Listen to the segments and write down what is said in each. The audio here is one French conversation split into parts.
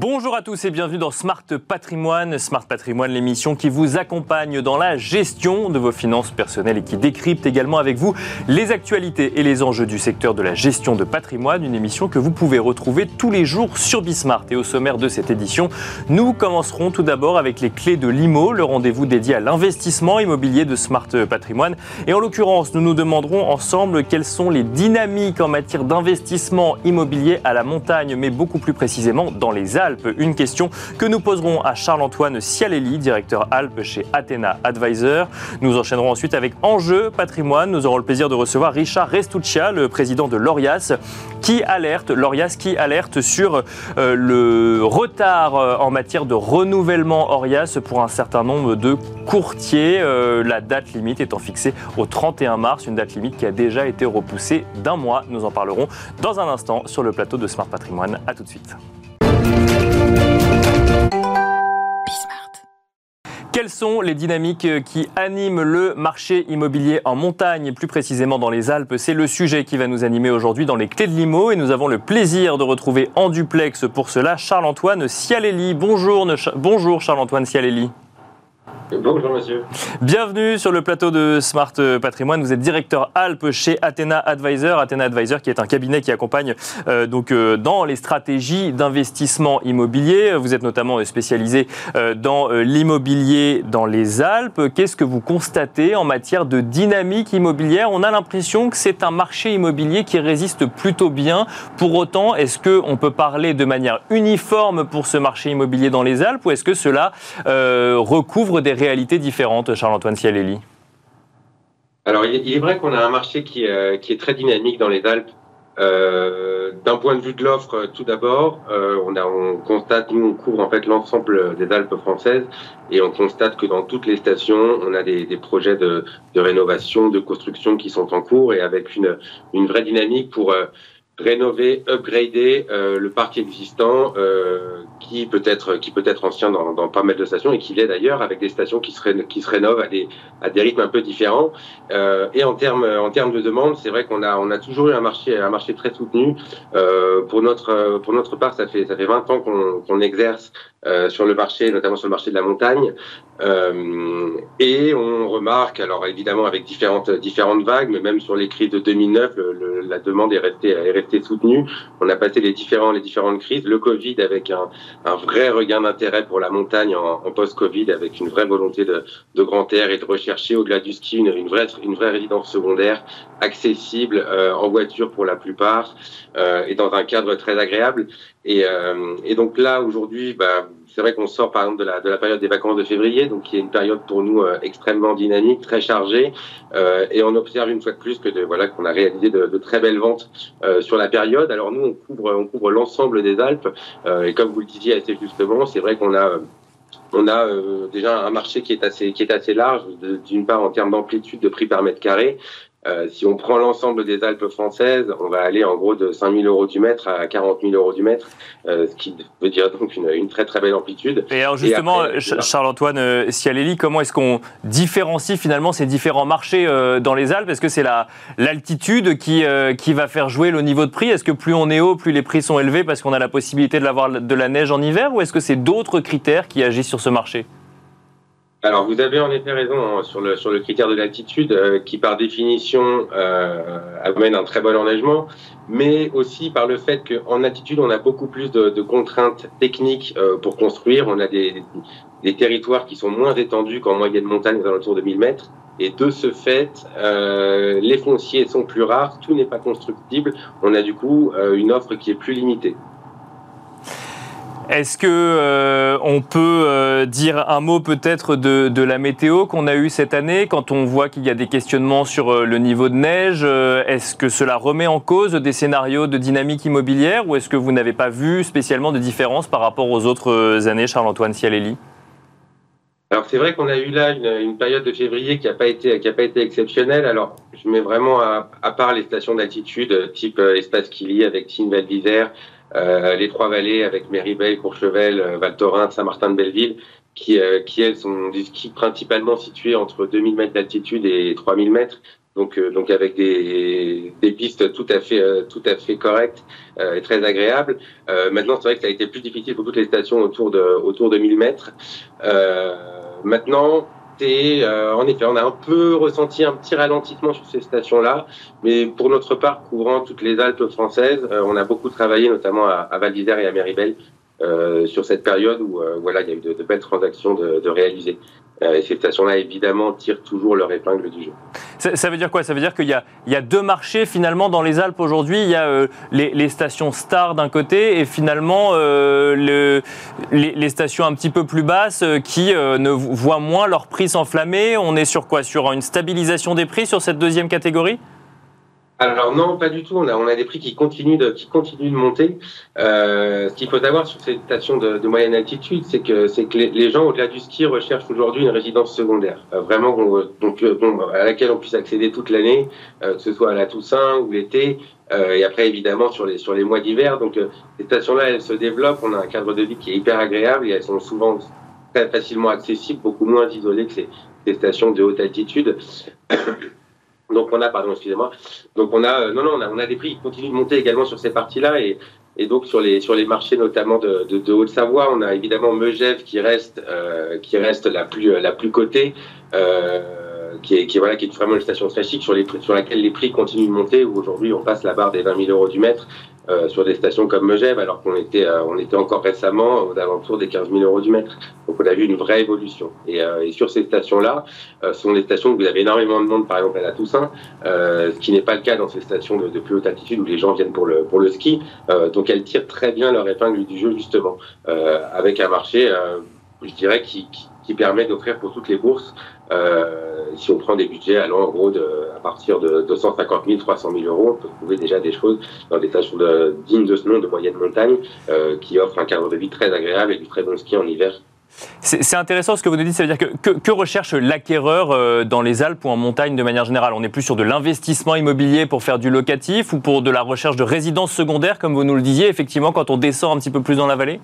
Bonjour à tous et bienvenue dans Smart Patrimoine. Smart Patrimoine, l'émission qui vous accompagne dans la gestion de vos finances personnelles et qui décrypte également avec vous les actualités et les enjeux du secteur de la gestion de patrimoine. Une émission que vous pouvez retrouver tous les jours sur Bismart. Et au sommaire de cette édition, nous commencerons tout d'abord avec les clés de l'IMO, le rendez-vous dédié à l'investissement immobilier de Smart Patrimoine. Et en l'occurrence, nous nous demanderons ensemble quelles sont les dynamiques en matière d'investissement immobilier à la montagne, mais beaucoup plus précisément dans les Alpes. Une question que nous poserons à Charles-Antoine Cialelli, directeur Alpes chez Athena Advisor. Nous enchaînerons ensuite avec Enjeu Patrimoine. Nous aurons le plaisir de recevoir Richard Restuccia, le président de Lorias, qui alerte, Lorias qui alerte sur euh, le retard euh, en matière de renouvellement Orias pour un certain nombre de courtiers. Euh, la date limite étant fixée au 31 mars, une date limite qui a déjà été repoussée d'un mois. Nous en parlerons dans un instant sur le plateau de Smart Patrimoine. A tout de suite. Quelles sont les dynamiques qui animent le marché immobilier en montagne, plus précisément dans les Alpes? C'est le sujet qui va nous animer aujourd'hui dans les clés de l'IMO et nous avons le plaisir de retrouver en duplex pour cela Charles-Antoine Cialelli. Bonjour, bonjour Charles-Antoine Cialelli. Bonjour monsieur. Bienvenue sur le plateau de Smart Patrimoine. Vous êtes directeur Alpes chez Athena Advisor. Athena Advisor qui est un cabinet qui accompagne euh, donc euh, dans les stratégies d'investissement immobilier. Vous êtes notamment spécialisé euh, dans l'immobilier dans les Alpes. Qu'est-ce que vous constatez en matière de dynamique immobilière? On a l'impression que c'est un marché immobilier qui résiste plutôt bien. Pour autant, est-ce qu'on peut parler de manière uniforme pour ce marché immobilier dans les Alpes ou est-ce que cela recouvre des réalités différentes, Charles-Antoine Cialelli Alors, il est vrai qu'on a un marché qui, euh, est très dynamique dans les Alpes. Euh, D'un point de vue de l'offre, tout d'abord, euh, on, on, constate, nous, on couvre en fait l'ensemble des Alpes françaises et on constate que dans toutes les stations, on a des, projets de, rénovation, de construction qui sont en cours et avec une, vraie dynamique pour euh, rénover, upgrader euh, le parc existant euh, qui peut être qui peut être ancien dans, dans pas mal de stations et qui l'est d'ailleurs avec des stations qui se qui se rénovent à des à des rythmes un peu différents. Euh, et en termes en termes de demande c'est vrai qu'on a on a toujours eu un marché un marché très soutenu. Euh, pour notre pour notre part ça fait ça fait 20 ans qu'on qu'on exerce euh, sur le marché, notamment sur le marché de la montagne. Euh, et on remarque, alors évidemment avec différentes différentes vagues, mais même sur les crises de 2009, le, la demande est restée est restée soutenue. On a passé les différents les différentes crises, le Covid avec un, un vrai regain d'intérêt pour la montagne en, en post-Covid, avec une vraie volonté de, de grand air et de rechercher au-delà du ski une, une, vraie une vraie résidence secondaire accessible euh, en voiture pour la plupart euh, et dans un cadre très agréable. Et, euh, et donc là aujourd'hui, bah, c'est vrai qu'on sort par exemple de la, de la période des vacances de février, donc qui est une période pour nous euh, extrêmement dynamique, très chargée, euh, et on observe une fois de plus que de, voilà qu'on a réalisé de, de, très belles ventes euh, sur la période. Alors nous, on couvre on couvre l'ensemble des Alpes, euh, et comme vous le disiez assez justement, c'est vrai qu'on a on a euh, déjà un marché qui est assez qui est assez large d'une part en termes d'amplitude de prix par mètre carré euh, si on prend l'ensemble des Alpes françaises, on va aller en gros de 5 000 euros du mètre à 40 000 euros du mètre, euh, ce qui veut dire donc une, une, très très belle amplitude. Et alors justement, Charles-Antoine euh, Cialelli, comment est-ce qu'on différencie finalement ces différents marchés euh, dans les Alpes? Est-ce que c'est l'altitude qui, qui va faire jouer le niveau de prix? Est-ce que plus on est haut, plus les prix sont élevés parce qu'on a la possibilité de l'avoir de la neige en hiver? Ou est-ce que c'est d'autres critères qui agissent sur ce marché? Alors, vous avez en effet raison hein, sur, le, sur le critère de l'altitude, euh, qui par définition euh, amène un très bon enneigement, mais aussi par le fait qu'en altitude, on a beaucoup plus de, contraintes techniques euh, pour construire. On a des, territoires qui sont moins étendus qu'en moyenne montagne, aux alentours de 1000 mètres. Et de ce fait, les fonciers sont plus rares, tout n'est pas constructible. On a du coup une offre qui est plus limitée. Est-ce que euh, on peut euh, dire un mot peut-être de, la météo qu'on a eue cette année? Quand on voit qu'il y a des questionnements sur euh, le niveau de neige Est-ce que cela remet en cause des scénarios de dynamique immobilière ou est-ce que vous n'avez pas vu spécialement de différence par rapport aux autres années, Charles-Antoine Cialelli? Alors c'est vrai qu'on a eu là une, période de février qui n'a pas été exceptionnelle. Alors je mets vraiment à, part les stations d'altitude type Espace Kili avec Tine Val euh, les trois vallées avec Méribel, Courchevel, euh, Val Thorens, Saint-Martin-de-Belleville, qui, euh, qui elles sont principalement situées entre 2000 mètres d'altitude et 3000 mètres. donc donc avec des, des pistes tout à fait tout à fait correctes et très agréables. maintenant, c'est vrai que ça a été plus difficile pour toutes les stations autour de autour de 1000 mètres. maintenant, euh, en effet, on a un peu ressenti un petit ralentissement sur ces stations-là, mais pour notre part, couvrant toutes les Alpes françaises, euh, on a beaucoup travaillé, notamment à, à Val d'Isère et à Méribel, euh, sur cette période où voilà, il y a eu de, belles transactions de réaliser. Euh, ces stations-là, évidemment, tirent toujours leur épingle du jeu. Ça, veut dire quoi? Ça veut dire qu'il y, a deux marchés finalement dans les Alpes aujourd'hui. Il y a les, les, stations stars d'un côté et finalement le, les, stations un petit peu plus basses qui ne voient moins leur prix s'enflammer. On est sur quoi? Sur une stabilisation des prix sur cette deuxième catégorie? Alors non, pas du tout. On a, des prix qui continuent de, qui continuent de monter. Euh, ce qu'il faut savoir sur ces stations de, moyenne altitude, c'est que, c'est que les, gens au-delà du ski recherchent aujourd'hui une résidence secondaire, euh, vraiment donc euh, à laquelle on puisse accéder toute l'année, euh, que ce soit à la Toussaint ou l'été. et après évidemment sur les sur les mois d'hiver. Donc ces stations-là, elles se développent. On a un cadre de vie qui est hyper agréable et elles sont souvent très facilement accessibles, beaucoup moins isolées que ces stations de haute altitude. Donc on a, pardon, excusez-moi. Donc on a, euh, non, non, on a, on a des prix qui continuent de monter également sur ces parties-là et, et donc sur les sur les marchés notamment de, de, de Haute-Savoie, on a évidemment Megève qui reste euh, qui reste la plus la plus cotée. Euh, qui est, qui, voilà, qui est vraiment une station très chic sur, les, sur laquelle les prix continuent de monter, où aujourd'hui on passe la barre des 20 000 euros du mètre euh, sur des stations comme Megève, alors qu'on était, euh, on était encore récemment aux alentours des 15 000 euros du mètre. Donc on a vu une vraie évolution. Et, euh, et sur ces stations-là, ce sont des stations où vous avez énormément de monde, par exemple à la Toussaint, ce qui n'est pas le cas dans ces stations de, de, plus haute altitude où les gens viennent pour le, pour le ski. donc elles tirent très bien leur épingle du jeu, justement, avec un marché, je dirais, qui, qui, qui permet d'offrir pour toutes les bourses euh, si on prend des budgets allant en gros de, à partir de 250 000, 300 000 euros, on peut trouver déjà des choses dans des stations de, dignes de ce nom de moyenne montagne euh, qui offrent un cadre de vie très agréable et du très bon ski en hiver. C'est intéressant ce que vous nous dites, ça veut dire que, que, recherche l'acquéreur euh, dans les Alpes ou en montagne de manière générale? On est plus sur de l'investissement immobilier pour faire du locatif ou pour de la recherche de résidence secondaire, comme vous nous le disiez, effectivement, quand on descend un petit peu plus dans la vallée?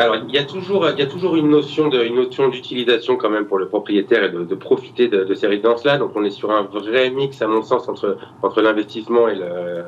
Alors, il y a toujours, il y a toujours une notion de, une notion d'utilisation quand même pour le propriétaire et de, de profiter de, de, ces résidences-là. Donc, on est sur un vrai mix, à mon sens, entre entre l'investissement et le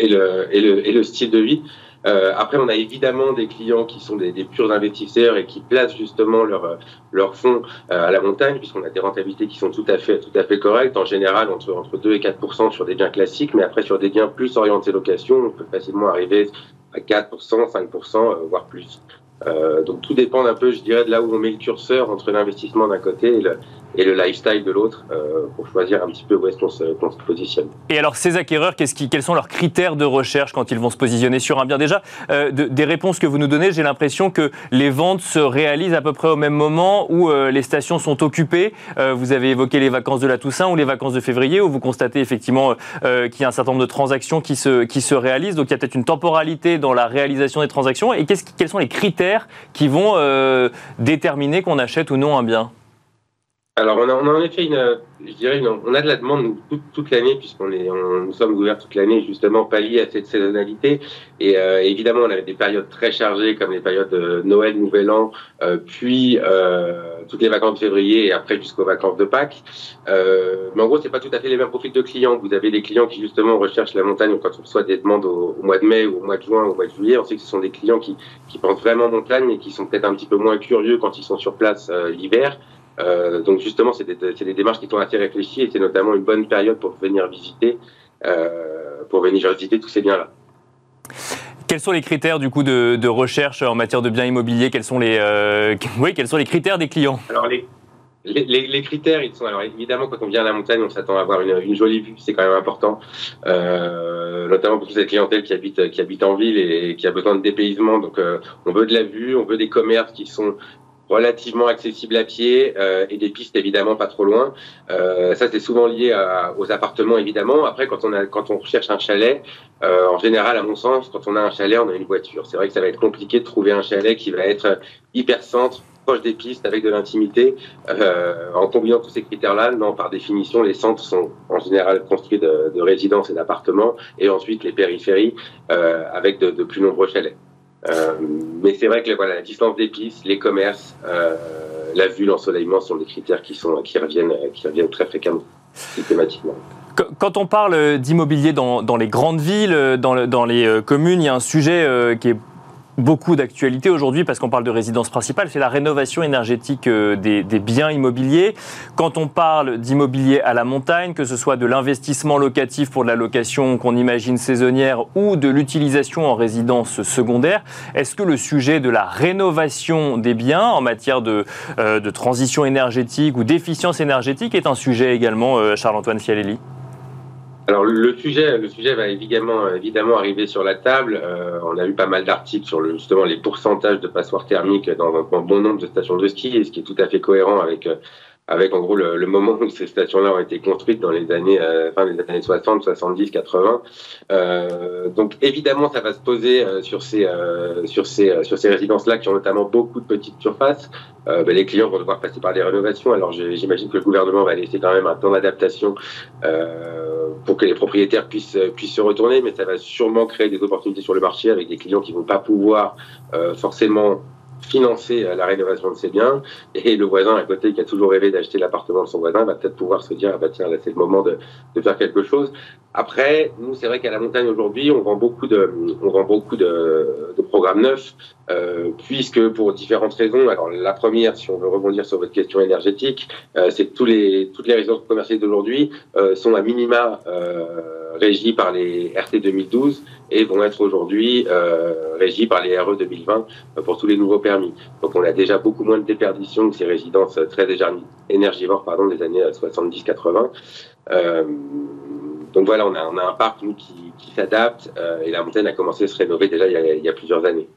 et le et le, et le style de vie. Euh, après, on a évidemment des clients qui sont des, des, purs investisseurs et qui placent justement leur leur fonds euh, à la montagne, puisqu'on a des rentabilités qui sont tout à fait tout à fait correctes. En général, entre entre 2 et 4% sur des biens classiques, mais après sur des biens plus orientés location, on peut facilement arriver à 4% 5% voire plus. Euh, donc tout dépend un peu, je dirais, de là où on met le curseur entre l'investissement d'un côté et le, et le lifestyle de l'autre euh, pour choisir un petit peu où est-ce qu'on se, positionne. Et alors ces acquéreurs, quels sont leurs critères de recherche quand ils vont se positionner sur un bien? Déjà, euh, de, des réponses que vous nous donnez, j'ai l'impression que les ventes se réalisent à peu près au même moment où euh, les stations sont occupées. Vous avez évoqué les vacances de la Toussaint ou les vacances de février où vous constatez effectivement qu'il y a un certain nombre de transactions qui se, qui se réalisent. Donc il y a peut-être une temporalité dans la réalisation des transactions. Et qu quels sont les critères qui vont déterminer qu'on achète ou non un bien? Alors, on a, on a, en effet une, je dirais, une, on a de la demande toute, toute l'année puisqu'on est, on, nous sommes ouverts toute l'année justement pallier à cette saisonnalité. Et euh, évidemment, on avait des périodes très chargées comme les périodes de Noël, Nouvel An, euh, puis euh, toutes les vacances de février et après jusqu'aux vacances de Pâques. Euh, mais en gros, c'est pas tout à fait les mêmes profils de clients. Vous avez des clients qui justement recherchent la montagne quand on reçoit des demandes au, au, mois de mai ou au mois de juin ou au mois de juillet. On sait que ce sont des clients qui, qui pensent vraiment montagne et qui sont peut-être un petit peu moins curieux quand ils sont sur place euh, l'hiver. Euh, donc justement, c'est des, des, démarches qui sont assez réfléchies et c'est notamment une bonne période pour venir visiter, euh, pour venir visiter tous ces biens-là. Quels sont les critères du coup de, de, recherche en matière de biens immobiliers? Quels sont les, euh, oui, quels sont les critères des clients? Alors les, les, les, les, critères, ils sont alors évidemment quand on vient à la montagne, on s'attend à avoir une, une, jolie vue, c'est quand même important, euh, notamment pour cette clientèle qui habite qui habite en ville et, et qui a besoin de dépaysement. Donc euh, on veut de la vue, on veut des commerces qui sont relativement accessible à pied euh, et des pistes évidemment pas trop loin. Euh, ça c'est souvent lié aux appartements évidemment. Après quand on a recherche un chalet, euh, en général à mon sens quand on a un chalet on a une voiture. C'est vrai que ça va être compliqué de trouver un chalet qui va être hyper centre proche des pistes avec de l'intimité. Euh, en combinant tous ces critères-là, non, par définition, les centres sont en général construits de, de résidences et d'appartements, et ensuite les périphéries euh, avec de, plus nombreux chalets. Euh, mais c'est vrai que voilà, la distance des pistes, les commerces, euh, la vue, l'ensoleillement sont des critères qui, sont, qui, reviennent, qui reviennent très fréquemment. systématiquement. Quand on parle d'immobilier dans, les grandes villes, dans, dans, les communes, il y a un sujet qui est beaucoup d'actualité aujourd'hui parce qu'on parle de résidence principale, c'est la rénovation énergétique euh, des, biens immobiliers. Quand on parle d'immobilier à la montagne, que ce soit de l'investissement locatif pour de la location qu'on imagine saisonnière ou de l'utilisation en résidence secondaire, est-ce que le sujet de la rénovation des biens en matière de, euh, transition énergétique ou d'efficience énergétique est un sujet également, euh, Charles-Antoine Fialelli? Alors le sujet, le sujet va évidemment, évidemment arriver sur la table. Euh, on a eu pas mal d'articles sur le, justement les pourcentages de passoires thermiques dans bon nombre de stations de ski, ce qui est tout à fait cohérent avec euh, avec en gros le, moment où ces stations-là ont été construites dans les années euh, fin des années 60, 70, 80. Euh, donc évidemment, ça va se poser euh, sur ces euh, sur ces sur ces résidences-là qui ont notamment beaucoup de petites surfaces. Ben, les clients vont devoir passer par des rénovations. Alors j'imagine que le gouvernement va laisser quand même un temps d'adaptation pour que les propriétaires puissent puissent se retourner, mais ça va sûrement créer des opportunités sur le marché avec des clients qui vont pas pouvoir forcément financer euh, la rénovation de ses biens et le voisin à côté qui a toujours rêvé d'acheter l'appartement de son voisin va peut-être pouvoir se dire ah bah tiens là c'est le moment de, de, faire quelque chose. Après nous c'est vrai qu'à la montagne aujourd'hui on vend beaucoup de on vend beaucoup de, de programmes neufs euh, puisque pour différentes raisons alors la première si on veut rebondir sur votre question énergétique euh, c'est que tous les toutes les résidences commerciales d'aujourd'hui euh, sont à minima euh, régies par les RT 2012 et vont être aujourd'hui euh, régis par les RE 2020 euh, pour tous les nouveaux permis. Donc on a déjà beaucoup moins de déperdition que ces résidences très énergivores pardon, des années 70-80. Euh, donc voilà, on a, on a un parc nous, qui, qui s'adapte et la montagne a commencé à se rénover déjà il y a, il y a plusieurs années.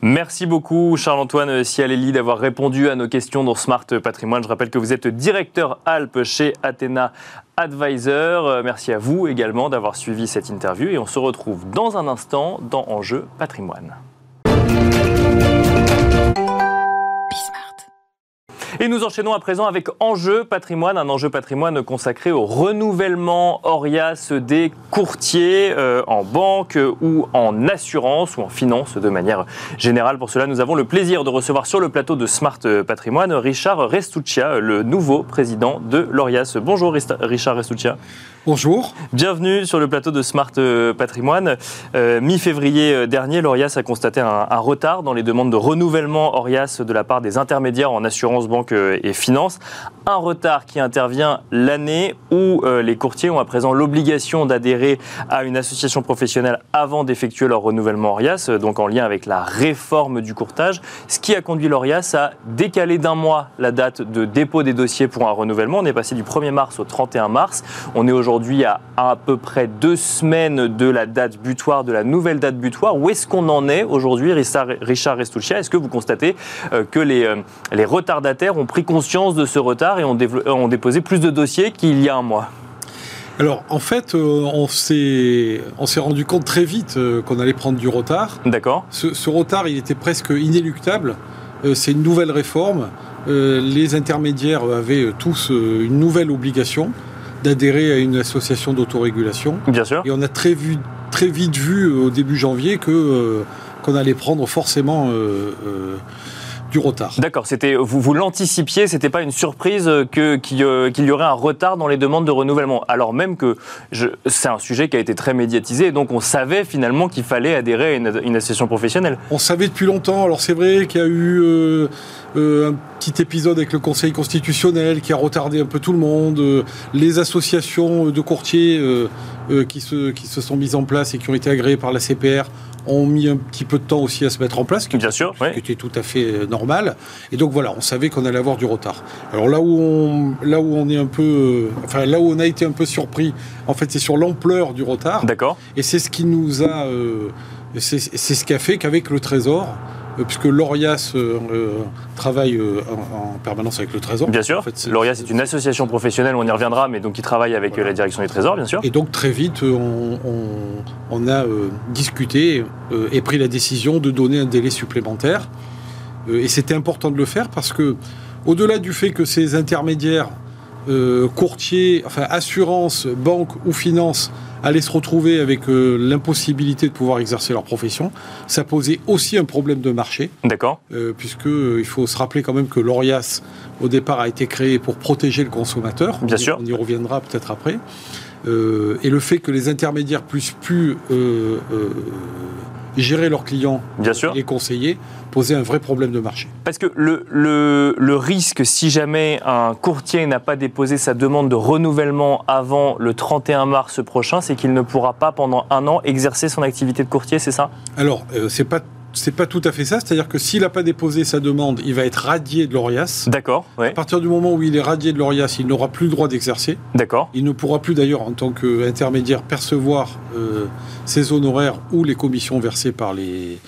Merci beaucoup Charles-Antoine Cialelli d'avoir répondu à nos questions dans Smart Patrimoine. Je rappelle que vous êtes directeur Alpes chez Athéna Advisor. Merci à vous également d'avoir suivi cette interview et on se retrouve dans un instant dans Enjeu Patrimoine. Et nous enchaînons à présent avec Enjeu patrimoine, un enjeu patrimoine consacré au renouvellement Orias des courtiers euh, en banque ou en assurance ou en finance de manière générale. Pour cela, nous avons le plaisir de recevoir sur le plateau de Smart Patrimoine Richard Restuccia, le nouveau président de l'Orias. Bonjour Richard Restuccia. Bonjour. Bienvenue sur le plateau de Smart euh, Patrimoine. Euh, mi-février dernier, l'Orias a constaté un, retard dans les demandes de renouvellement Orias de la part des intermédiaires en assurance, banque et finance. Un retard qui intervient l'année où les courtiers ont à présent l'obligation d'adhérer à une association professionnelle avant d'effectuer leur renouvellement Orias, donc en lien avec la réforme du courtage, ce qui a conduit l'Orias à décaler d'un mois la date de dépôt des dossiers pour un renouvellement. On est passé du 1er mars au 31 mars. On est aujourd'hui à à peu près deux semaines de la date butoir, de la nouvelle date butoir. Où est-ce qu'on en est aujourd'hui, Richard Restuccia Est-ce que vous constatez euh, que les, euh, les retardataires ont pris conscience de ce retard et ont, ont déposé plus de dossiers qu'il y a un mois alors, en fait, euh, on s'est rendu compte très vite qu'on allait prendre du retard. D'accord. Ce, ce, retard, il était presque inéluctable. C'est une nouvelle réforme. les intermédiaires avaient tous une nouvelle obligation d'adhérer à une association d'autorégulation. Bien sûr. Et on a très, vu, très vite vu euh, au début janvier que euh, qu'on allait prendre forcément euh, du retard. D'accord, c'était vous, vous l'anticipiez, c'était pas une surprise que qu'il y aurait un retard dans les demandes de renouvellement, alors même que c'est un sujet qui a été très médiatisé, donc on savait finalement qu'il fallait adhérer à une, association professionnelle. On savait depuis longtemps. Alors c'est vrai qu'il y a eu euh, un petit épisode avec le Conseil constitutionnel qui a retardé un peu tout le monde, euh, les associations de courtiers euh, qui, se, qui se sont mises en place et qui ont été agréées par la CPR ont mis un petit peu de temps aussi à se mettre en place, qui, Bien sûr, qui était tout à fait normal. Et donc voilà, on savait qu'on allait avoir du retard. Alors là où on, là où on est un peu, enfin là où on a été un peu surpris, en fait, c'est sur l'ampleur du retard. D'accord. Et c'est ce qui nous a, c'est ce qui a fait qu'avec le Trésor, euh, puisque l'ORIAS euh, euh, travaille en, permanence avec le Trésor. Bien sûr. En fait, L'ORIAS est une association professionnelle, on y reviendra, mais donc qui travaille avec la direction du Trésor, bien sûr. Et donc très vite, on, a discuté et pris la décision de donner un délai supplémentaire. et c'était important de le faire parce que, au-delà du fait que ces intermédiaires, courtiers, enfin assurances, banques ou finances, allaient se retrouver avec euh, l'impossibilité de pouvoir exercer leur profession. Ça posait aussi un problème de marché. D'accord. Euh, puisque euh, il faut se rappeler quand même que l'ORIAS, au départ, a été créé pour protéger le consommateur. Bien on, sûr. On y reviendra peut-être après. Euh, et le fait que les intermédiaires puissent plus euh, euh, gérer leurs clients, Bien sûr. les conseiller, posait un vrai problème de marché. Parce que le, le, le risque, si jamais un courtier n'a pas déposé sa demande de renouvellement avant le 31 mars prochain, c'est qu'il ne pourra pas pendant un an exercer son activité de courtier, c'est ça? Alors, euh, c'est pas c'est pas tout à fait ça, c'est-à-dire que s'il n'a pas déposé sa demande, il va être radié de l'ORIAS. D'accord, À partir du moment où il est radié de l'ORIAS, il n'aura plus le droit d'exercer. d'accord. Il ne pourra plus d'ailleurs, en tant qu'intermédiaire, percevoir euh, ses honoraires ou les commissions versées par les.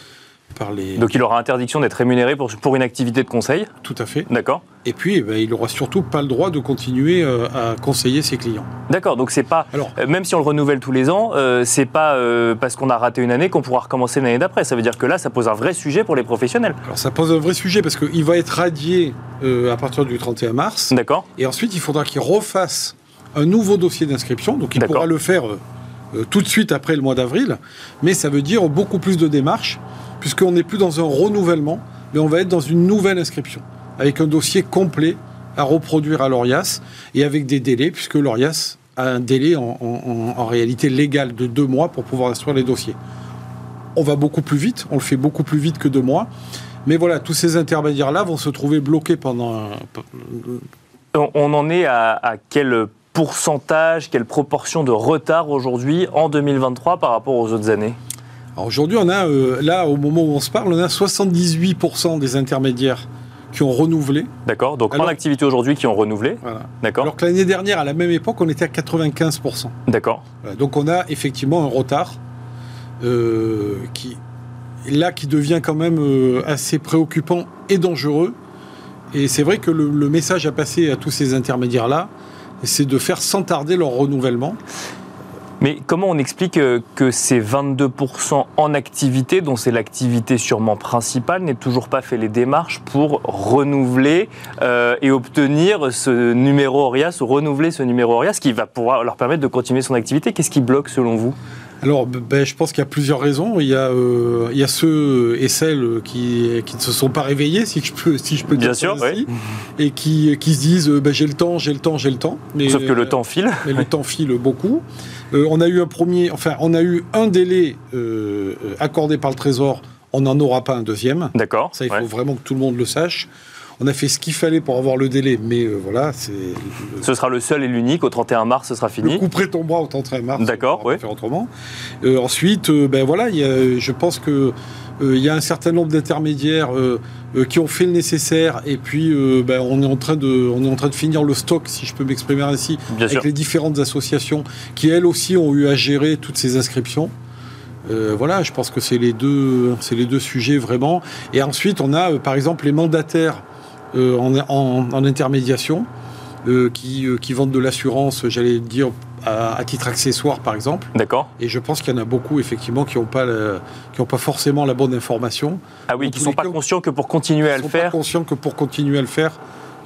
Par les... Donc il aura interdiction d'être rémunéré pour, pour une activité de conseil, Tout à fait. d'accord Et puis, eh ben, il n'aura surtout pas le droit de continuer euh, à conseiller ses clients. D'accord, donc c'est pas, Alors, euh, même si on le renouvelle tous les ans, euh, c'est pas parce qu'on a raté une année qu'on pourra recommencer l'année d'après. Ça veut dire que là, ça pose un vrai sujet pour les professionnels. alors ça pose un vrai sujet parce qu'il va être radié à partir du 31 mars. D'accord Et ensuite, il faudra qu'il refasse un nouveau dossier d'inscription. Donc, il pourra le faire tout de suite après le mois d'avril. Mais ça veut dire beaucoup plus de démarches, puisqu'on n'est plus dans un renouvellement, mais on va être dans une nouvelle inscription, avec un dossier complet à reproduire à l'ORIAS et avec des délais, puisque l'ORIAS a un délai en, réalité légal de deux mois pour pouvoir instruire les dossiers. On va beaucoup plus vite, on le fait beaucoup plus vite que deux mois. Mais voilà, tous ces intermédiaires-là vont se trouver bloqués pendant un, On, on en est à, quel pourcentage, quelle proportion de retard aujourd'hui en 2023 par rapport aux autres années? Aujourd'hui, on a, euh, là, au moment où on se parle, on a 78% des intermédiaires qui ont renouvelé. D'accord Donc en activité aujourd'hui qui ont renouvelé Voilà. D'accord Alors que l'année dernière, à la même époque, on était à 95%. D'accord. Voilà. Donc on a effectivement un retard euh, qui, là, qui devient quand même euh, assez préoccupant et dangereux. Et c'est vrai que le, le message à passer à tous ces intermédiaires-là, c'est de faire sans tarder leur renouvellement. Mais comment on explique euh, que ces 22% en activité, dont c'est l'activité sûrement principale, n'aient toujours pas fait les démarches pour renouveler euh, et obtenir ce numéro ORIAS ou renouveler ce numéro ORIAS qui va pouvoir leur permettre de continuer son activité? Qu'est-ce qui bloque selon vous? Alors, ben, je pense qu'il y a plusieurs raisons. Il y a, euh, il y a ceux et celles qui, qui ne se sont pas réveillés, si je peux, si je peux dire Bien ça sûr, ainsi, et qui, qui se disent euh, ben, j'ai le temps, j'ai le temps, j'ai le temps. Sauf que le euh, temps file. mais le temps file beaucoup. Euh, on a eu un premier, enfin, on a eu un délai euh, accordé par le Trésor. On n'en aura pas un deuxième. D'accord. Ça, il ouais. faut vraiment que tout le monde le sache. On a fait ce qu'il fallait pour avoir le délai, mais euh, voilà, c'est le, Ce sera le seul et l'unique. Au 31 mars, ce sera le fini. coup près tombera au 31 mars. D'accord, pas faire autrement. Euh, ensuite, euh, ben voilà, il y a- je pense que il y a un certain nombre d'intermédiaires qui ont fait le nécessaire, et puis ben, on est en train de, on est en train de finir le stock, si je peux m'exprimer ainsi, Bien sûr. avec les différentes associations qui elles aussi ont eu à gérer toutes ces inscriptions. Euh, voilà, je pense que c'est les deux, c'est les deux sujets vraiment. Et ensuite, on a euh, par exemple les mandataires en, en- en intermédiation euh, qui, euh, qui vendent de l'assurance, j'allais dire à, à titre accessoire par exemple. D'accord. Et je pense qu'il y en a beaucoup effectivement qui n'ont pas, le- qui ont pas forcément la bonne information. Ah oui, qui tous sont pas cas, conscients que pour continuer à Ils le sont pas faire, conscients que pour continuer à le faire,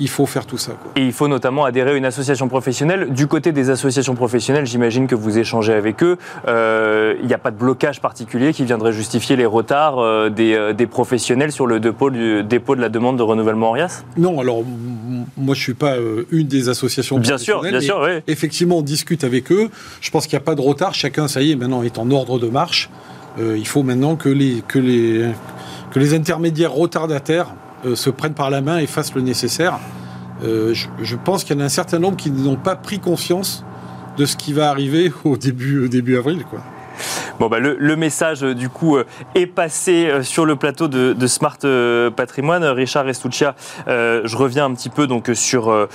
il faut faire tout ça. quoi. Et il faut notamment adhérer à une association professionnelle. Du côté des associations professionnelles, j'imagine que vous échangez avec eux. Euh, Il n'y a pas de blocage particulier qui viendrait justifier les retards euh, des, euh, des professionnels sur le dépôt, du- dépôt de la demande de renouvellement ORIAS? Non, alors moi je suis pas une des associations Bien sûr, professionnelles, bien mais sûr, oui. Effectivement, on discute avec eux. Je pense qu'il n'y a pas de retard. Chacun, ça y est, maintenant est en ordre de marche. Il faut maintenant que les, que les, que les intermédiaires retardataires euh, se prennent par la main et fassent le nécessaire. Euh, je, pense qu'il y en a un certain nombre qui n'ont pas pris conscience de ce qui va arriver au début, avril. Bon, bah, le, message, euh, du coup, euh, est passé euh, sur le plateau de, Smart Patrimoine. Richard Estuccia, euh, je reviens un petit peu donc, sur,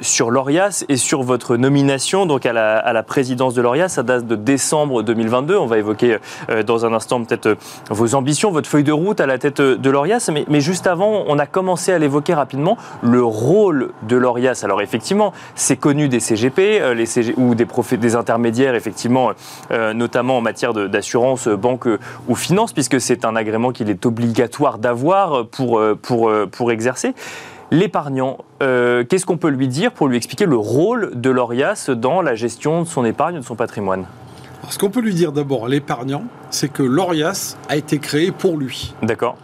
sur l'ORIAS et sur votre nomination donc, à, la, à la présidence de l'ORIAS. Ça date de décembre 2022. On va évoquer dans un instant peut-être vos ambitions, votre feuille de route à la tête de l'ORIAS. Mais, juste avant, on a commencé à l'évoquer rapidement, le rôle de l'ORIAS. Alors effectivement, c'est connu des CGP ou des, des intermédiaires, effectivement, euh, notamment en matière d'assurance, euh, banque euh, ou finance, puisque c'est un agrément qu'il est obligatoire d'avoir pour, euh, pour, euh, pour exercer. L'épargnant, euh, qu'est-ce qu'on peut lui dire pour lui expliquer le rôle de l'ORIAS dans la gestion de son épargne, de son patrimoine? Ce qu'on peut lui dire d'abord à l'épargnant, c'est que l'ORIAS a été créé pour lui. D'accord.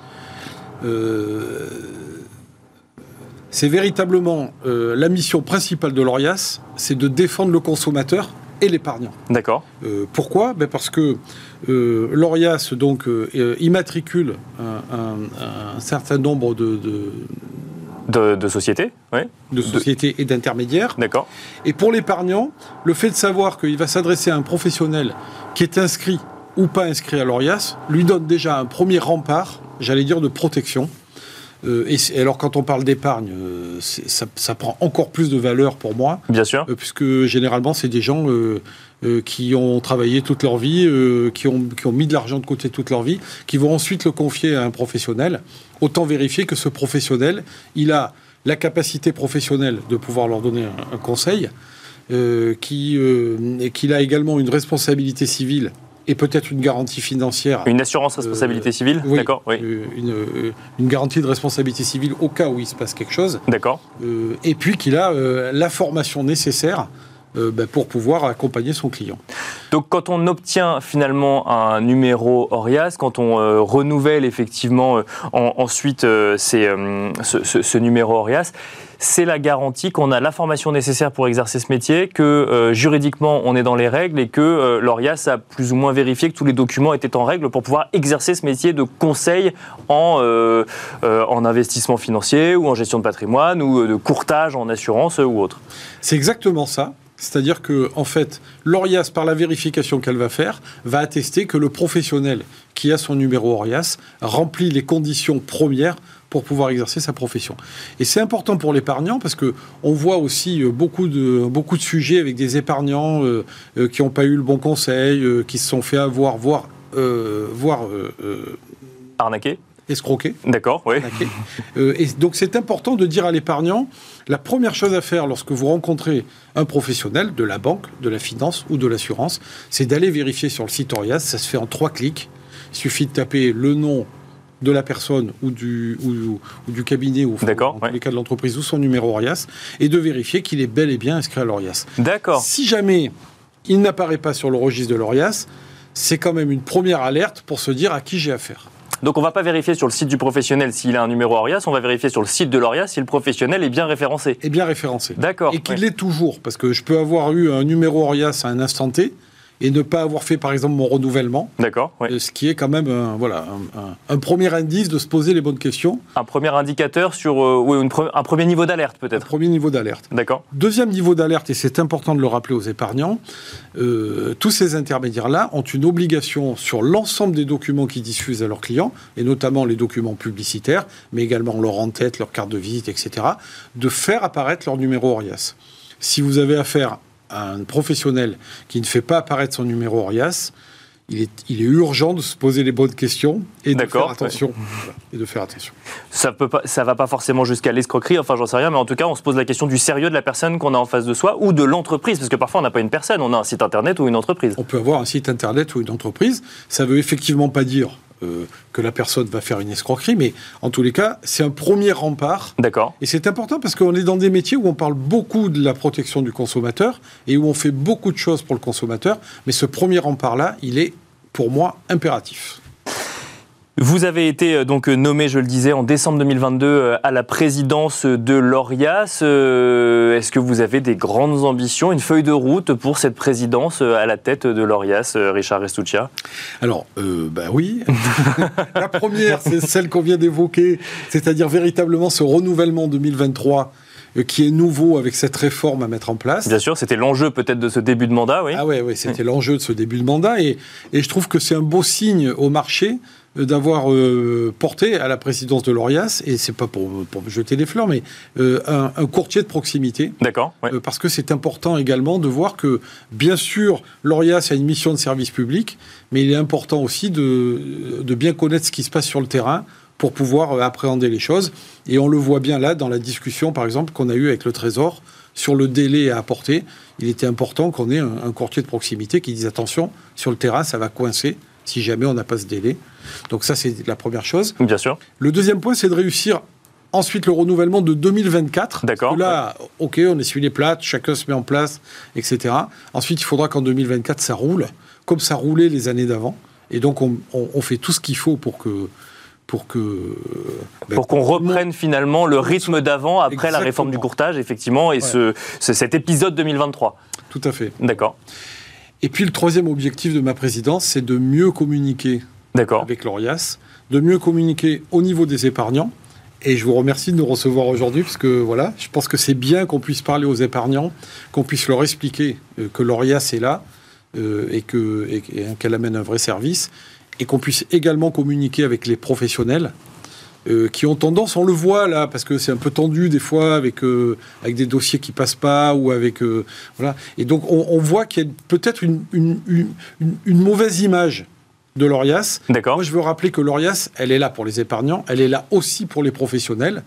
Euh, c'est véritablement euh, la mission principale de l'ORIAS, c'est de défendre le consommateur et l'épargnant. D'accord. Euh, pourquoi? Ben Parce que euh, l'ORIAS donc, euh, immatricule un, un- un certain nombre de, de- De, de société, oui. de sociétés et d'intermédiaires. D'accord. Et pour l'épargnant, le fait de savoir qu'il va s'adresser à un professionnel qui est inscrit ou pas inscrit à l'ORIAS lui donne déjà un premier rempart, j'allais dire, de protection. Euh, et, alors quand on parle d'épargne, euh, ça, ça prend encore plus de valeur pour moi, Bien sûr. euh, puisque généralement c'est des gens euh, qui ont travaillé toute leur vie, euh, qui, ont, qui ont mis de l'argent de côté toute leur vie, qui vont ensuite le confier à un professionnel. Autant vérifier que ce professionnel, il a la capacité professionnelle de pouvoir leur donner un, un conseil, euh, qu'il a également une responsabilité civile et peut-être une garantie financière. Une assurance responsabilité civile Euh, Oui, D'accord, oui. euh, une, euh, une garantie de responsabilité civile au cas où il se passe quelque chose. D'accord. Euh, et puis qu'il a euh, la formation nécessaire euh, ben, pour pouvoir accompagner son client. Donc quand on obtient finalement un numéro ORIAS, quand on euh, renouvelle effectivement euh, en- ensuite euh, ces, euh, ce, ce- ce numéro ORIAS, c'est la garantie qu'on a la formation nécessaire pour exercer ce métier, que euh, juridiquement on est dans les règles et que euh, l'ORIAS a plus ou moins vérifié que tous les documents étaient en règle pour pouvoir exercer ce métier de conseil en, euh, en investissement financier ou en gestion de patrimoine ou de courtage en assurance ou autre. C'est exactement ça. C'est-à-dire que, en fait, l'ORIAS, par la vérification qu'elle va faire, va attester que le professionnel qui a son numéro ORIAS remplit les conditions premières pour pouvoir exercer sa profession. Et c'est important pour l'épargnant parce que on voit aussi euh, beaucoup de, beaucoup de sujets avec des épargnants euh, euh, qui n'ont pas eu le bon conseil, euh, qui se sont fait avoir, voire, voire Arnaqué escroquer. D'accord, oui. Euh, et donc c'est important de dire à l'épargnant, la première chose à faire lorsque vous rencontrez un professionnel de la banque, de la finance ou de l'assurance, c'est d'aller vérifier sur le site Orias, ça se fait en trois clics. Il suffit de taper le nom de la personne ou du, ou, ou du cabinet, ou enfin, dans ouais. les cas de l'entreprise, ou son numéro Orias, et de vérifier qu'il est bel et bien inscrit à l'Orias. D'accord. Si jamais il n'apparaît pas sur le registre de l'Orias, c'est quand même une première alerte pour se dire à qui j'ai affaire. Donc on va pas vérifier sur le site du professionnel s'il a un numéro ORIAS, on va vérifier sur le site de l'ORIAS si le professionnel est bien référencé. est bien référencé. D'accord. Et qu'il ouais. l'est toujours, parce que je peux avoir eu un numéro Orias à un instant T et ne pas avoir fait, par exemple, mon renouvellement, D'accord. euh, ce qui est quand même un, voilà, un, un- un premier indice de se poser les bonnes questions, Un premier indicateur sur euh, oui, une pre- un premier niveau d'alerte un peut-être. premier niveau d'alerte. D'accord. Deuxième niveau d'alerte, et c'est important de le rappeler aux épargnants, euh, tous ces intermédiaires-là ont une obligation sur l'ensemble des documents qu'ils diffusent à leurs clients, et notamment les documents publicitaires, mais également leur en-tête, leur carte de visite, etc., de faire apparaître leur numéro ORIAS. Si vous avez affaire à un professionnel qui ne fait pas apparaître son numéro ORIAS, il est, il est urgent de se poser les bonnes questions et de faire attention. Voilà, et de faire attention. Ça peut pas, ça va pas forcément jusqu'à l'escroquerie, enfin j'en sais rien, mais en tout cas on se pose la question du sérieux de la personne qu'on a en face de soi ou de l'entreprise, parce que parfois on n'a pas une personne, on a un site internet ou une entreprise. On peut avoir un site internet ou une entreprise. Ça veut effectivement pas dire euh, que la personne va faire une escroquerie, mais en tous les cas, c'est un premier rempart. D'accord. Et c'est important parce qu'on est dans des métiers où on parle beaucoup de la protection du consommateur et où on fait beaucoup de choses pour le consommateur. Mais ce premier rempart-là, il est, pour moi, impératif. Vous avez été euh, donc euh, nommé, je le disais, en décembre 2022 euh, à la présidence de l'ORIAS. Est-ce que vous avez des grandes ambitions, une feuille de route pour cette présidence à la tête de l'ORIAS, Richard Restuccia? Alors, euh, bah oui. la première, c'est celle qu'on vient d'évoquer, c'est-à-dire véritablement ce renouvellement 2023 euh, qui est nouveau avec cette réforme à mettre en place. Bien sûr, c'était l'enjeu peut-être de ce début de mandat, oui. Ah ouais, ouais c'était l'enjeu de ce début de mandat et, et je trouve que c'est un beau signe au marché d'avoir euh, porté à la présidence de l'ORIAS, et c'est pas pour, pour me jeter les fleurs, mais euh, un, un courtier de proximité. D'accord. ouais. Euh, parce que c'est important également de voir que, bien sûr, l'ORIAS a une mission de service public, mais il est important aussi de, de bien connaître ce qui se passe sur le terrain pour pouvoir euh, appréhender les choses. Et on le voit bien là dans la discussion, par exemple, qu'on a eue avec le Trésor sur le délai à apporter. Il était important qu'on ait un, un courtier de proximité qui dise attention, sur le terrain, ça va coincer si jamais on n'a pas ce délai. Donc ça, c'est la première chose. Bien sûr. Le deuxième point, c'est de réussir Ensuite, le renouvellement de 2024. D'accord. Là, OK, on essuie les plates, chacun se met en place, etc. Ensuite, il faudra qu'en 2024, ça roule, comme ça roulait les années d'avant. Et donc, on, on- on fait tout ce qu'il faut pour que. Pour que. ben, Pour qu'on reprenne finalement le rythme d'avant après la réforme du courtage, effectivement, et ce, ce- cet épisode 2023. Tout à fait. D'accord. Et puis, le troisième objectif de ma présidence, c'est de mieux communiquer avec l'ORIAS, de mieux communiquer au niveau des épargnants. Et je vous remercie de nous recevoir aujourd'hui, parce que voilà, je pense que c'est bien qu'on puisse parler aux épargnants, qu'on puisse leur expliquer euh, que l'ORIAS est là euh, et que- et- et qu'elle amène un vrai service, et qu'on puisse également communiquer avec les professionnels. Euh, qui ont tendance, on le voit là, parce que c'est un peu tendu des fois avec, euh, avec des dossiers qui passent pas ou avec euh, voilà. Et donc on, on voit qu'il y a peut-être une, une- une- une- une mauvaise image de l'ORIAS. D'accord. Moi, je veux rappeler que l'ORIAS, elle est là pour les épargnants, elle est là aussi pour les professionnels.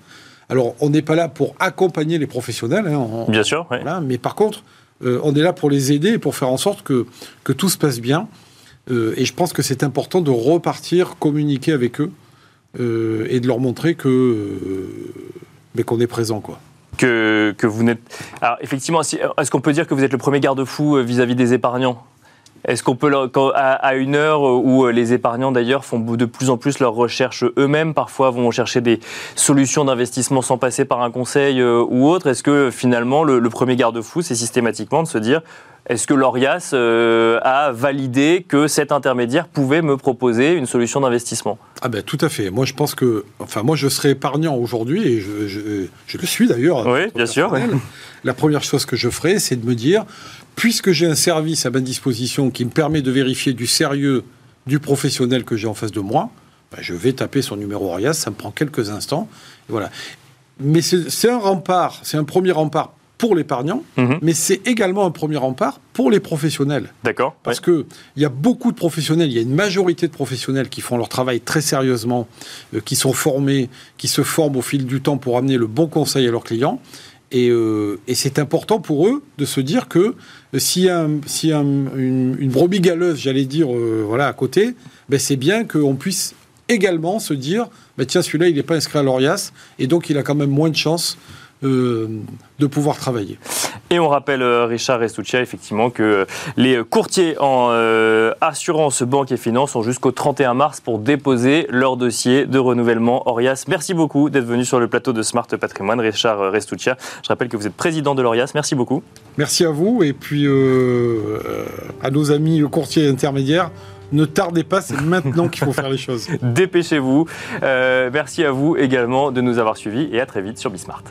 Alors, on n'est pas là pour accompagner les professionnels, hein, on- Bien sûr. ouais. voilà, mais par contre, on est là pour les aider et pour faire en sorte que, que tout se passe bien. Et je pense que c'est important de repartir, communiquer avec eux euh, et de leur montrer que euh, mais qu'on est présent, quoi. que, que vous n'êtes. Alors, effectivement, est-ce qu'on peut dire que vous êtes le premier garde-fou euh, vis-à-vis des épargnants? Est-ce qu'on peut, leur- quand- à, à une heure où euh, les épargnants d'ailleurs font de plus en plus leurs recherches eux-mêmes, parfois vont chercher des solutions d'investissement sans passer par un conseil euh, ou autre, est-ce que finalement le, le premier garde-fou, c'est systématiquement de se dire est-ce que l'ORIAS euh, a validé que cet intermédiaire pouvait me proposer une solution d'investissement? Ah ben tout à fait. Moi je pense que, enfin moi je serais épargnant aujourd'hui et je, je- je le suis d'ailleurs. Oui, bien sûr. La première chose que je ferai, c'est de me dire, puisque j'ai un service à ma disposition qui me permet de vérifier du sérieux du professionnel que j'ai en face de moi, ben, je vais taper son numéro Orias, ça me prend quelques instants. Et voilà. Mais c'est un rempart, c'est un premier rempart pour l'épargnant, Mhm. mais c'est également un premier rempart pour les professionnels. D'accord Parce que il y a beaucoup de professionnels, il y a une majorité de professionnels qui font leur travail très sérieusement, euh, qui sont formés, qui se forment au fil du temps pour amener le bon conseil à leurs clients. Et, euh, et c'est important pour eux de se dire que a, un- une brebis galeuse, j'allais dire, euh, voilà, à côté, ben c'est bien qu'on puisse également se dire, ben tiens, celui-là, il n'est pas inscrit à l'ORIAS, et donc il a quand même moins de chances euh, de pouvoir travailler. Et on rappelle, euh, Richard Restuccia, effectivement, que les courtiers en euh, assurance, banque et finance ont jusqu'au 31 mars pour déposer leur dossier de renouvellement Orias. Merci beaucoup d'être venu sur le plateau de Smart Patrimoine, Richard Restuccia. Je rappelle que vous êtes président de l'Orias. Merci beaucoup. Merci à vous, et puis euh, euh, à nos amis courtiers intermédiaires, ne tardez pas, c'est maintenant qu'il faut faire les choses. Dépêchez-vous. Euh, merci à vous également de nous avoir suivis et à très vite sur Bismart.